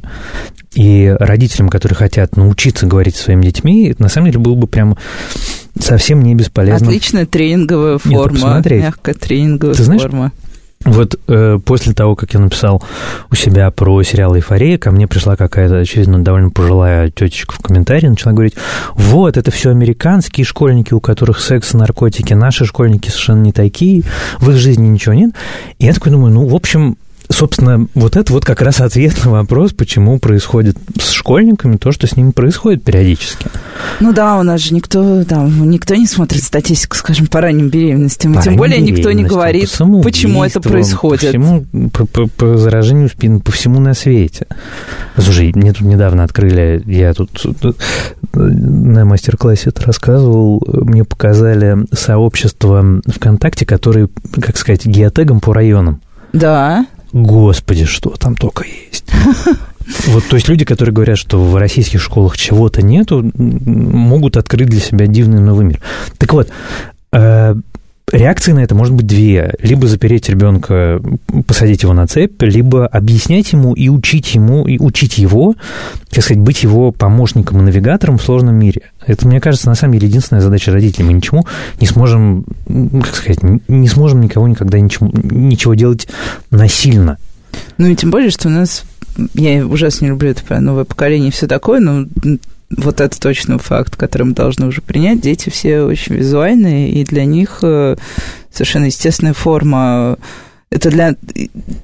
И родителям, которые хотят научиться говорить со своими детьми, на самом деле было бы прям совсем не бесполезно. Отличная тренинговая форма, Нет, мягкая тренинговая Ты знаешь, форма. Вот э, после того, как я написал у себя про сериал «Эйфория», ко мне пришла какая-то, очевидно, довольно пожилая тетечка в комментарии, начала говорить, вот, это все американские школьники, у которых секс и наркотики, наши школьники совершенно не такие, в их жизни ничего нет. И я такой думаю, ну, в общем, собственно, вот это вот как раз ответ на вопрос, почему происходит с школьниками то, что с ними происходит периодически. Ну да, у нас же никто, да, никто не смотрит статистику, скажем, по ранним беременностям. По Тем более никто не говорит, почему это происходит. По всему, по, по, по заражению спин, по всему на свете. Слушай, мне тут недавно открыли, я тут на мастер-классе это рассказывал, мне показали сообщество ВКонтакте, которые, как сказать, геотегом по районам. Да. Господи, что там только есть. Вот, то есть люди, которые говорят, что в российских школах чего-то нету, могут открыть для себя дивный новый мир. Так вот, э, Реакции на это может быть две. Либо запереть ребенка, посадить его на цепь, либо объяснять ему и учить ему, и учить его, так сказать, быть его помощником и навигатором в сложном мире. Это, мне кажется, на самом деле единственная задача родителей. Мы ничему не сможем, как сказать, не сможем никого никогда ничего, ничего делать насильно. Ну и тем более, что у нас я ужасно не люблю это новое поколение и все такое, но вот это точно факт, который мы должны уже принять. Дети все очень визуальные, и для них э, совершенно естественная форма Это для...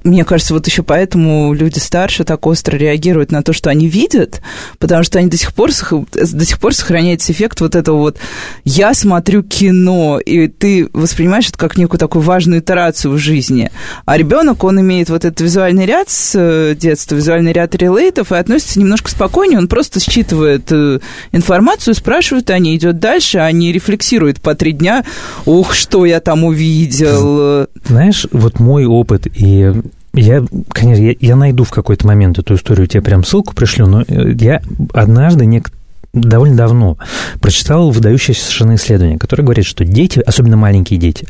Мне кажется, вот еще поэтому люди старше так остро реагируют на то, что они видят, потому что они до сих пор, до сих пор сохраняется эффект вот этого вот «я смотрю кино», и ты воспринимаешь это как некую такую важную итерацию в жизни. А ребенок, он имеет вот этот визуальный ряд с э, детства, визуальный ряд релейтов, и относится немножко спокойнее, он просто считывает э, информацию, спрашивает о ней, идет дальше, а не рефлексирует по три дня «ух, что я там увидел». Знаешь, вот мой мой опыт, и я, конечно, я, я найду в какой-то момент эту историю, тебе прям ссылку пришлю, но э, я однажды, не, довольно давно прочитал выдающееся совершенно исследование, которое говорит, что дети, особенно маленькие дети,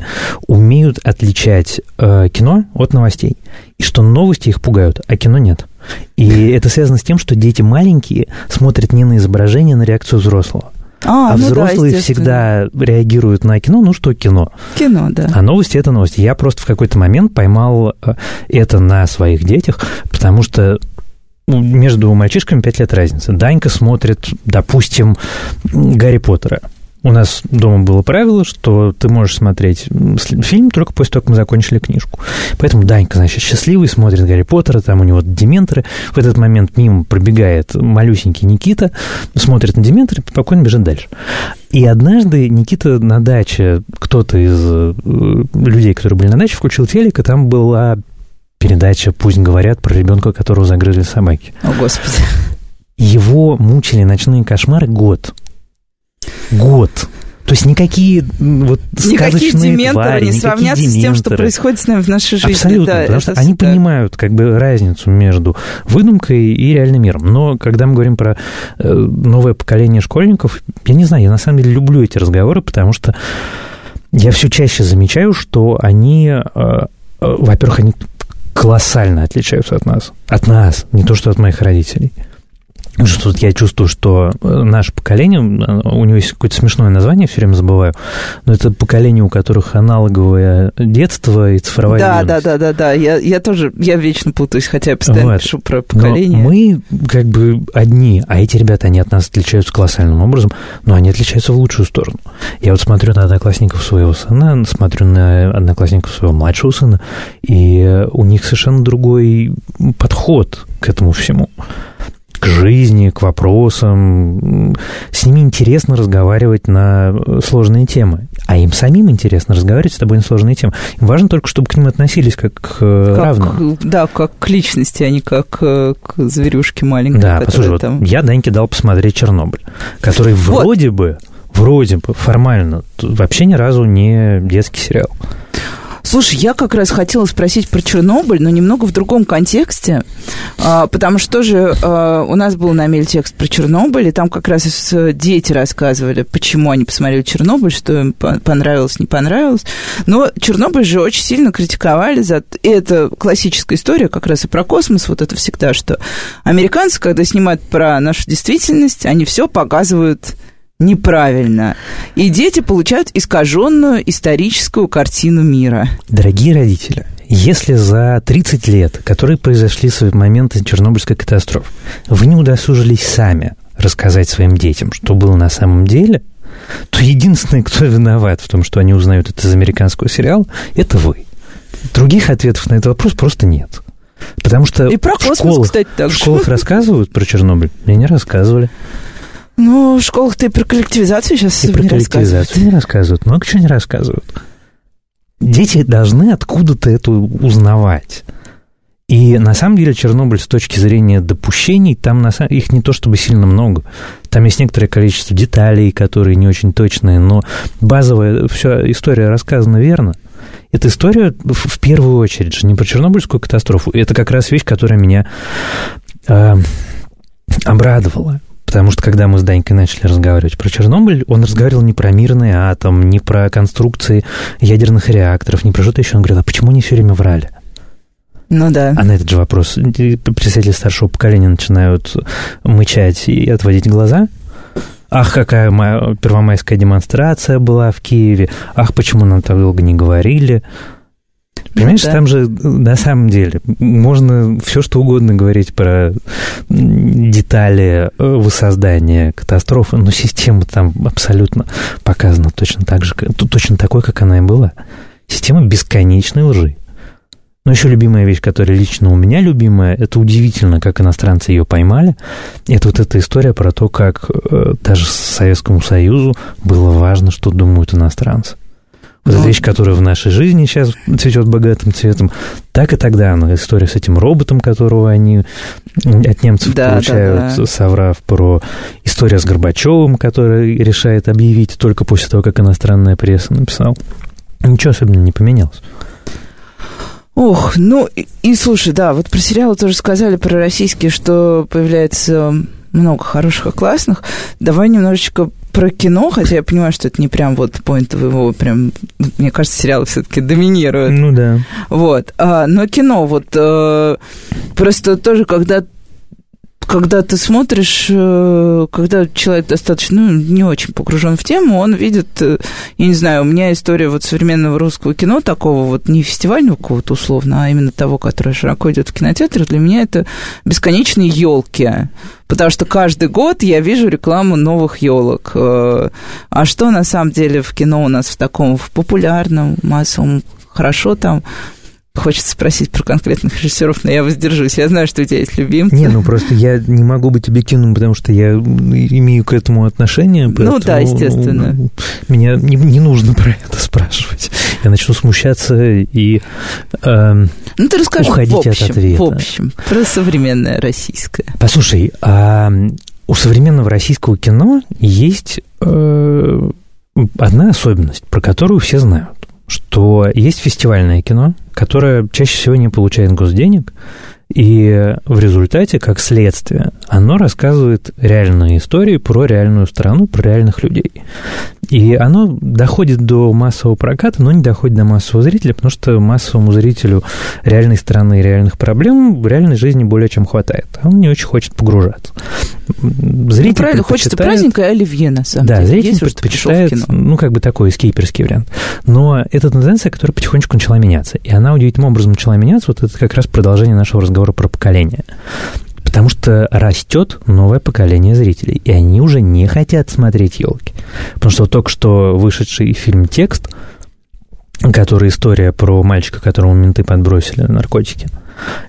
умеют отличать э, кино от новостей, и что новости их пугают, а кино нет. И это связано с тем, что дети маленькие смотрят не на изображение, а на реакцию взрослого. А, а ну взрослые да, всегда реагируют на кино, ну что кино? Кино, да. А новости это новости. Я просто в какой-то момент поймал э, это на своих детях, потому что между мальчишками 5 лет разница. Данька смотрит, допустим, Гарри Поттера. У нас дома было правило, что ты можешь смотреть фильм только после того, как мы закончили книжку. Поэтому Данька, значит, счастливый, смотрит Гарри Поттера, там у него дементоры. В этот момент мимо пробегает малюсенький Никита, смотрит на дементоры и спокойно бежит дальше. И однажды Никита на даче, кто-то из э, людей, которые были на даче, включил телек, и там была передача «Пусть говорят» про ребенка, которого загрызли собаки. О, Господи. Его мучили ночные кошмары год. Год. То есть никакие вот никакие сказочные твари, не сравнятся дементоры. с тем, что происходит с нами в нашей жизни. Абсолютно, да, потому что они так. понимают как бы разницу между выдумкой и реальным миром. Но когда мы говорим про э, новое поколение школьников, я не знаю, я на самом деле люблю эти разговоры, потому что я все чаще замечаю, что они, э, э, во-первых, они колоссально отличаются от нас. От нас, не то что от моих родителей что тут я чувствую, что э, наше поколение, у него есть какое-то смешное название, все время забываю, но это поколение, у которых аналоговое детство и цифровая Да, да, да, да, да, я, я тоже, я вечно путаюсь, хотя я постоянно вот. пишу про поколение. Но мы как бы одни, а эти ребята, они от нас отличаются колоссальным образом, но они отличаются в лучшую сторону. Я вот смотрю на одноклассников своего сына, смотрю на одноклассников своего младшего сына, и у них совершенно другой подход к этому всему к жизни, к вопросам. С ними интересно разговаривать на сложные темы. А им самим интересно разговаривать с тобой на сложные темы. Им важно только, чтобы к ним относились как к как, равным. Да, как к личности, а не как э, к зверюшке маленькой. Да, послушай, там... вот я Даньке дал посмотреть «Чернобыль», который вот. вроде бы, вроде бы формально вообще ни разу не детский сериал. Слушай, я как раз хотела спросить про Чернобыль, но немного в другом контексте, а, потому что тоже а, у нас был на мель текст про Чернобыль, и там как раз дети рассказывали, почему они посмотрели Чернобыль, что им понравилось, не понравилось. Но Чернобыль же очень сильно критиковали за... И это классическая история как раз и про космос, вот это всегда, что американцы, когда снимают про нашу действительность, они все показывают неправильно. И дети получают искаженную историческую картину мира. Дорогие родители, если за 30 лет, которые произошли с момента Чернобыльской катастрофы, вы не удосужились сами рассказать своим детям, что было на самом деле, то единственный, кто виноват в том, что они узнают это из американского сериала, это вы. Других ответов на этот вопрос просто нет. Потому что и про космос, в школах, кстати, так в школах рассказывают про Чернобыль? Мне не рассказывали. Ну, в школах-то и про коллективизацию сейчас и про не коллективизацию не рассказывают. Много чего не рассказывают. Дети должны откуда-то это узнавать. И на самом деле Чернобыль с точки зрения допущений, там на самом... их не то чтобы сильно много. Там есть некоторое количество деталей, которые не очень точные, но базовая вся история рассказана верно. Эта история в первую очередь же не про Чернобыльскую катастрофу. Это как раз вещь, которая меня э, обрадовала. Потому что когда мы с Данькой начали разговаривать про Чернобыль, он разговаривал не про мирный атом, не про конструкции ядерных реакторов, не про что-то еще. Он говорил, а почему они все время врали? Ну да. А на этот же вопрос представители старшего поколения начинают мычать и отводить глаза. Ах, какая первомайская демонстрация была в Киеве. Ах, почему нам так долго не говорили. Понимаешь, да. там же на самом деле можно все что угодно говорить про детали э, воссоздания катастрофы, но система там абсолютно показана точно так же, точно такой, как она и была. Система бесконечной лжи. Но еще любимая вещь, которая лично у меня любимая, это удивительно, как иностранцы ее поймали. Это вот эта история про то, как э, даже Советскому Союзу было важно, что думают иностранцы. Вот эта ну. вещь, которая в нашей жизни сейчас цветет богатым цветом, так и тогда она история с этим роботом, которого они от немцев да, получают, да, да. соврав про история с Горбачевым, который решает объявить только после того, как иностранная пресса написал. Ничего особенно не поменялось. Ох, ну и, и слушай, да, вот про сериалы тоже сказали, про российские, что появляется много хороших и классных. Давай немножечко про кино, хотя я понимаю, что это не прям вот поинт его прям, мне кажется, сериалы все-таки доминируют. Ну да. Вот. А, но кино, вот э, просто тоже, когда когда ты смотришь, э, когда человек достаточно, ну, не очень погружен в тему, он видит, э, я не знаю, у меня история вот современного русского кино, такого вот не фестивального какого-то условно, а именно того, которое широко идет в кинотеатрах, для меня это бесконечные елки. Потому что каждый год я вижу рекламу новых елок. Э, а что на самом деле в кино у нас в таком в популярном, массовом хорошо там Хочется спросить про конкретных режиссеров, но я воздержусь. Я знаю, что у тебя есть любимцы. Не, ну просто я не могу быть объективным, потому что я имею к этому отношение. Ну да, естественно. Меня не, не нужно про это спрашивать. Я начну смущаться и э, ну, ты расскажи уходить в общем, от ответа. В общем, про современное российское. Послушай, а у современного российского кино есть э, одна особенность, про которую все знают что есть фестивальное кино, которое чаще всего не получает госденег, и в результате, как следствие, оно рассказывает реальные истории про реальную страну, про реальных людей. И оно доходит до массового проката, но не доходит до массового зрителя, потому что массовому зрителю реальной страны и реальных проблем в реальной жизни более чем хватает. Он не очень хочет погружаться. Зритель ну, правильно, хочется праздника и оливье, на самом да, деле. Да, зритель Есть предпочитает, ну, как бы такой скейперский вариант. Но это тенденция, которая потихонечку начала меняться. И она удивительным образом начала меняться. Вот это как раз продолжение нашего разговора про поколение. Потому что растет новое поколение зрителей, и они уже не хотят смотреть елки. Потому что только что вышедший фильм Текст, который история про мальчика, которому менты подбросили наркотики.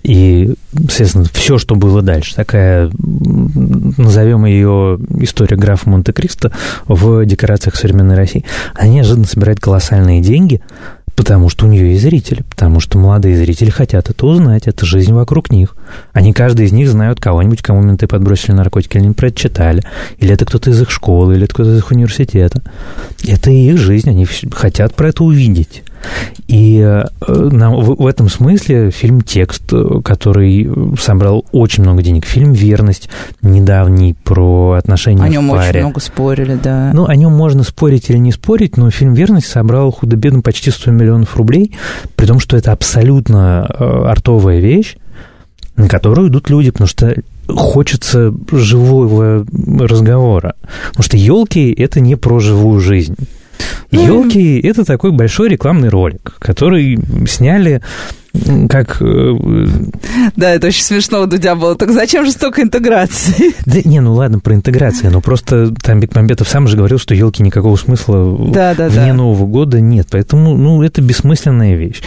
И, естественно, все, что было дальше, такая, назовем ее история графа Монте-Кристо в декорациях современной России, она неожиданно собирает колоссальные деньги, Потому что у нее есть зрители, потому что молодые зрители хотят это узнать, это жизнь вокруг них. Они, каждый из них знают кого-нибудь, кому менты подбросили наркотики, или они прочитали, или это кто-то из их школы, или это кто-то из их университета. Это их жизнь, они хотят про это увидеть. И э, нам, в, этом смысле фильм «Текст», который собрал очень много денег, фильм «Верность» недавний про отношения О нем в паре. очень много спорили, да. Ну, о нем можно спорить или не спорить, но фильм «Верность» собрал худо-бедно почти 100 миллионов рублей, при том, что это абсолютно э, артовая вещь, на которую идут люди, потому что хочется живого разговора. Потому что елки это не про живую жизнь. Елки это такой большой рекламный ролик, который сняли как... Э, да, это очень смешно у Дудя было. Так зачем же столько интеграции? Да не, ну ладно, про интеграцию, но просто там Бекмамбетов сам же говорил, что елки никакого смысла да, да, вне да. Нового года нет. Поэтому, ну, это бессмысленная вещь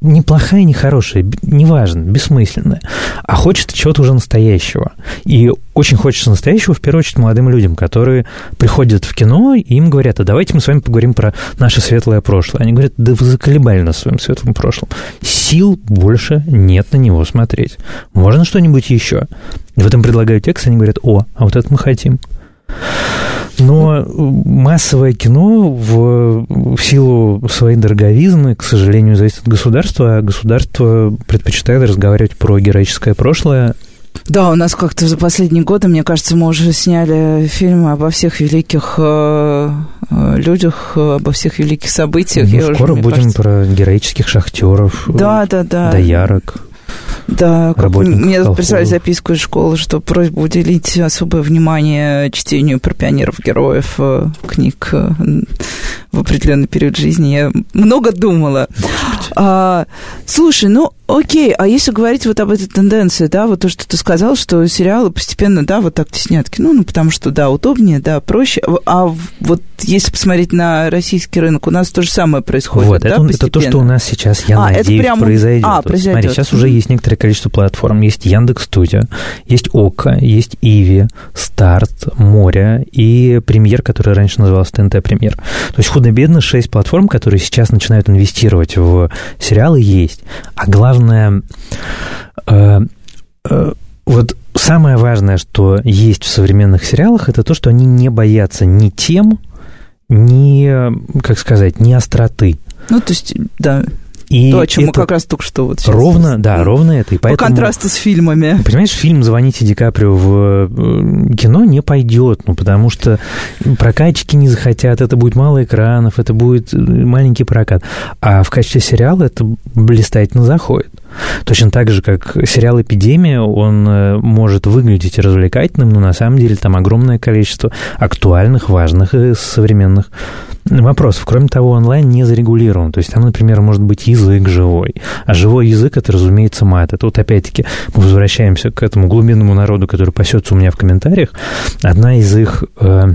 не плохая, не хорошая, неважно, бессмысленная, а хочется чего-то уже настоящего. И очень хочется настоящего, в первую очередь, молодым людям, которые приходят в кино, и им говорят, а давайте мы с вами поговорим про наше светлое прошлое. Они говорят, да вы заколебали нас своим светлым прошлым. Сил больше нет на него смотреть. Можно что-нибудь еще? И в этом предлагаю текст, они говорят, о, а вот это мы хотим. Но массовое кино в, в силу своей дороговизны, к сожалению, зависит от государства, а государство предпочитает разговаривать про героическое прошлое, да, у нас как-то за последние годы, мне кажется, мы уже сняли фильмы обо всех великих э, э людях, обо всех великих событиях. Ну, скоро уже, будем кажется... про героических шахтеров. Да, да, да. Доярок. Да, как мне прислали записку из школы, что просьба уделить особое внимание чтению про пионеров-героев э, книг э, в определенный период жизни. Я много думала. А, слушай, ну окей, а если говорить вот об этой тенденции, да, вот то, что ты сказал, что сериалы постепенно, да, вот так теснят кино, ну, потому что, да, удобнее, да, проще. А вот если посмотреть на российский рынок, у нас то же самое происходит, вот, да, это, это то, что у нас сейчас, я а, надеюсь, прям... произойдет. А, произойдет. Смотри, сейчас уже есть некоторое количество платформ. Есть Яндекс Студио, есть Ока, есть Иви, Старт, Море и Премьер, который раньше назывался ТНТ Премьер. То есть худо-бедно шесть платформ, которые сейчас начинают инвестировать в сериалы, есть. А главное, э, э, вот самое важное, что есть в современных сериалах, это то, что они не боятся ни тем, ни, как сказать, ни остроты. Ну, то есть, да, и То, о чем мы как раз только что вот сейчас. Ровно, да, ровно это. И поэтому, По контрасту с фильмами. Понимаешь, фильм «Звоните Ди Каприо» в э, кино не пойдет, ну, потому что прокатчики не захотят, это будет мало экранов, это будет э, маленький прокат. А в качестве сериала это блистательно заходит. Точно так же, как сериал «Эпидемия», он э, может выглядеть развлекательным, но на самом деле там огромное количество актуальных, важных и современных вопросов. Кроме того, онлайн не зарегулирован. То есть там, например, может быть язык живой. А живой язык — это, разумеется, мат. Это вот опять-таки мы возвращаемся к этому глубинному народу, который пасется у меня в комментариях. Одна из их э,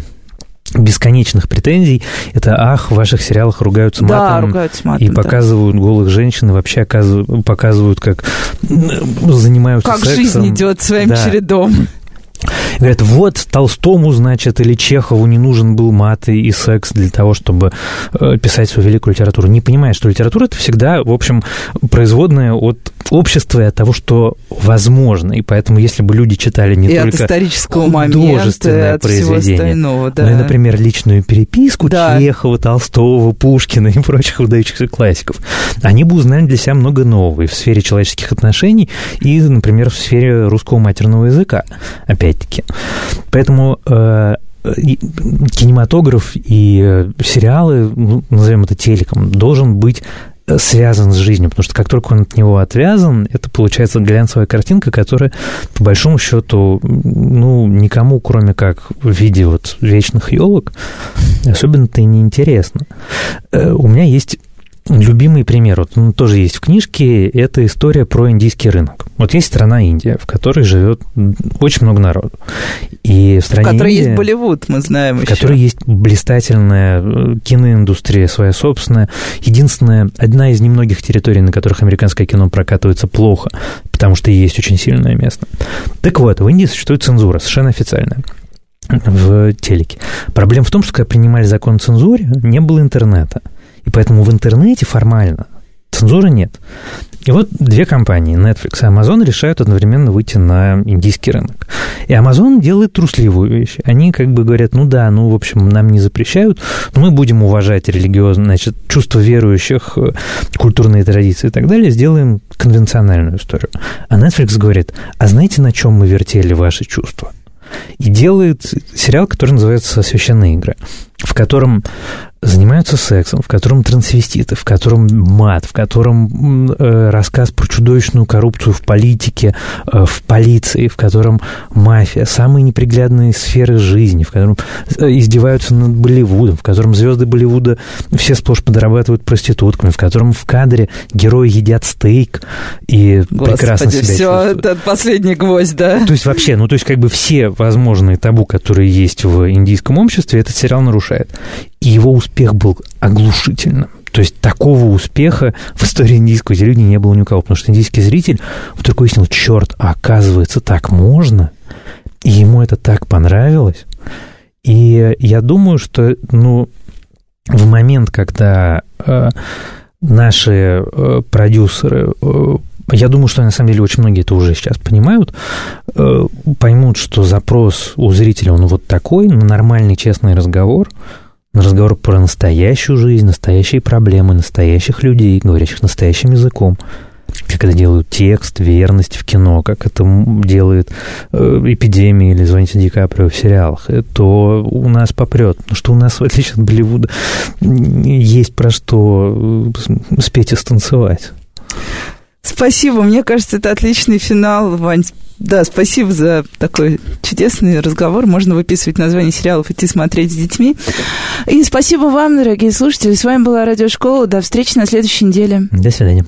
бесконечных претензий. Это, ах, в ваших сериалах ругаются матом. Да, ругаются матом, И показывают да. голых женщин, и вообще показывают, как занимаются как сексом. Как жизнь идет своим да. чередом. Говорят, вот Толстому, значит, или Чехову не нужен был мат и секс для того, чтобы э, писать свою великую литературу. Не понимая, что литература это всегда, в общем, производная от общества и от того, что возможно. И поэтому, если бы люди читали не и только от исторического момента, от произведение, но да. и, например, личную переписку да. Чехова, Толстого, Пушкина и прочих выдающихся классиков, они бы узнали для себя много нового и в сфере человеческих отношений, и, например, в сфере русского матерного языка. Опять опять-таки. Поэтому э, кинематограф и э, сериалы, ну, назовем это телеком, должен быть связан с жизнью, потому что как только он от него отвязан, это получается глянцевая картинка, которая, по большому счету, ну, никому, кроме как в виде вот вечных елок, особенно-то и неинтересно. У меня есть Любимый пример, вот он тоже есть в книжке, это история про индийский рынок. Вот есть страна Индия, в которой живет очень много народу. И в стране в которой Индия, есть Болливуд, мы знаем В еще. которой есть блистательная э, киноиндустрия своя собственная. Единственная, одна из немногих территорий, на которых американское кино прокатывается плохо, потому что есть очень сильное место. Так вот, в Индии существует цензура, совершенно официальная в телеке. Проблема в том, что когда принимали закон о цензуре, не было интернета. И поэтому в интернете формально цензуры нет. И вот две компании, Netflix и Amazon, решают одновременно выйти на индийский рынок. И Amazon делает трусливую вещь. Они как бы говорят, ну да, ну, в общем, нам не запрещают, но мы будем уважать религиозные, значит, чувства верующих, э, культурные традиции и так далее, сделаем конвенциональную историю. А Netflix говорит, а знаете, на чем мы вертели ваши чувства? И делает сериал, который называется «Священные игры», в котором занимаются сексом, в котором трансвеститы, в котором мат, в котором э, рассказ про чудовищную коррупцию в политике, э, в полиции, в котором мафия, самые неприглядные сферы жизни, в котором э, издеваются над Болливудом, в котором звезды Болливуда все сплошь подрабатывают проститутками, в котором в кадре герои едят стейк и Господи, прекрасно себя все, чувствуют. это последний гвоздь, да? То есть вообще, ну то есть как бы все возможные табу, которые есть в индийском обществе, этот сериал нарушает. И его успех был оглушительным. То есть такого успеха в истории индийского телевидения не было ни у кого, потому что индийский зритель вдруг выяснил, черт, а оказывается, так можно, и ему это так понравилось. И я думаю, что, ну, в момент, когда э, наши э, продюсеры э, я думаю, что на самом деле очень многие это уже сейчас понимают, э, поймут, что запрос у зрителя, он вот такой, на нормальный, честный разговор, на разговор про настоящую жизнь, настоящие проблемы, настоящих людей, говорящих настоящим языком, как это делают текст, верность в кино, как это делает э, «Эпидемия» или «Звоните Ди Каприо» в сериалах, э, то у нас попрет. Потому что у нас, в отличие от Болливуда, есть про что спеть и станцевать. Спасибо, мне кажется, это отличный финал, Вань. Да, спасибо за такой чудесный разговор. Можно выписывать название сериалов, идти смотреть с детьми. И спасибо вам, дорогие слушатели. С вами была Радиошкола. До встречи на следующей неделе. До свидания.